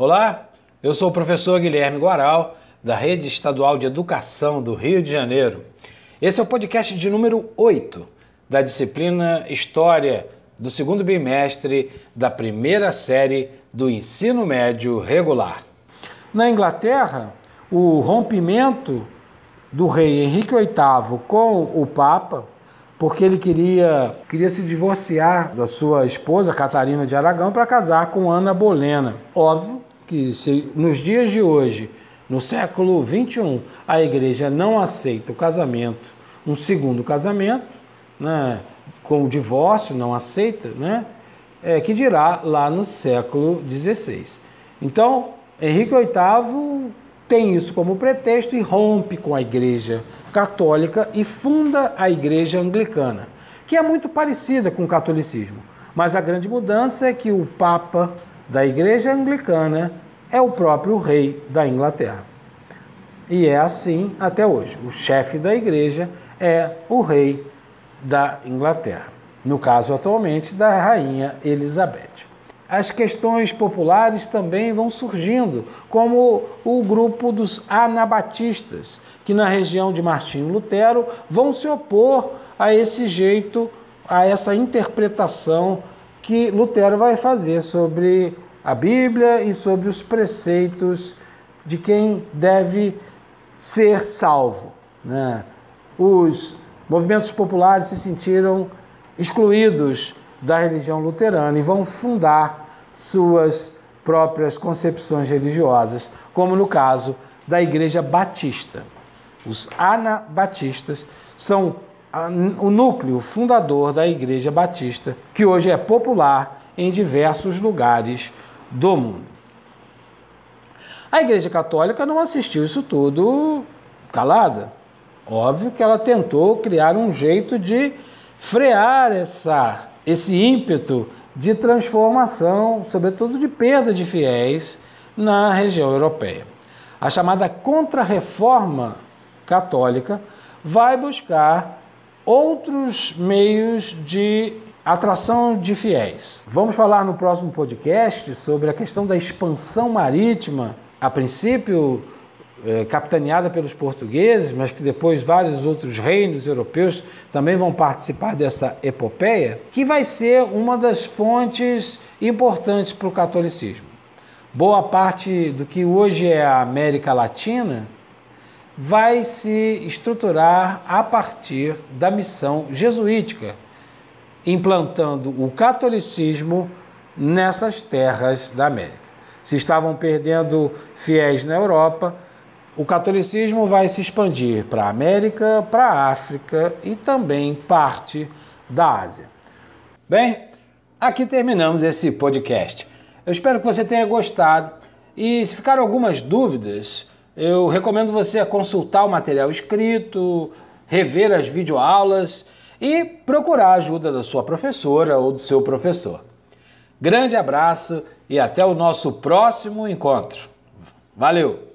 Olá, eu sou o professor Guilherme Guaral, da Rede Estadual de Educação do Rio de Janeiro. Esse é o podcast de número 8 da disciplina História do segundo bimestre da primeira série do ensino médio regular. Na Inglaterra, o rompimento do rei Henrique VIII com o Papa, porque ele queria, queria se divorciar da sua esposa Catarina de Aragão para casar com Ana Bolena. Óbvio que se nos dias de hoje, no século 21, a igreja não aceita o casamento, um segundo casamento, né, com o divórcio, não aceita, né, é, que dirá lá no século XVI. Então, Henrique VIII tem isso como pretexto e rompe com a igreja católica e funda a igreja anglicana, que é muito parecida com o catolicismo. Mas a grande mudança é que o Papa da Igreja Anglicana é o próprio rei da Inglaterra. E é assim até hoje. O chefe da igreja é o rei da Inglaterra. No caso, atualmente, da rainha Elizabeth. As questões populares também vão surgindo, como o grupo dos anabatistas, que na região de Martinho Lutero vão se opor a esse jeito, a essa interpretação que Lutero vai fazer sobre a Bíblia e sobre os preceitos de quem deve ser salvo. Né? Os movimentos populares se sentiram excluídos da religião luterana e vão fundar suas próprias concepções religiosas, como no caso da Igreja Batista. Os anabatistas são o núcleo fundador da Igreja Batista, que hoje é popular em diversos lugares do mundo. A Igreja Católica não assistiu isso tudo calada. Óbvio que ela tentou criar um jeito de frear essa, esse ímpeto de transformação, sobretudo de perda de fiéis na região europeia. A chamada Contra-Reforma Católica vai buscar outros meios de Atração de fiéis. Vamos falar no próximo podcast sobre a questão da expansão marítima, a princípio é, capitaneada pelos portugueses, mas que depois vários outros reinos europeus também vão participar dessa epopeia, que vai ser uma das fontes importantes para o catolicismo. Boa parte do que hoje é a América Latina vai se estruturar a partir da missão jesuítica implantando o catolicismo nessas terras da América. Se estavam perdendo fiéis na Europa, o catolicismo vai se expandir para a América, para a África e também parte da Ásia. Bem, aqui terminamos esse podcast. Eu espero que você tenha gostado e se ficaram algumas dúvidas, eu recomendo você consultar o material escrito, rever as videoaulas e procurar a ajuda da sua professora ou do seu professor. Grande abraço e até o nosso próximo encontro. Valeu!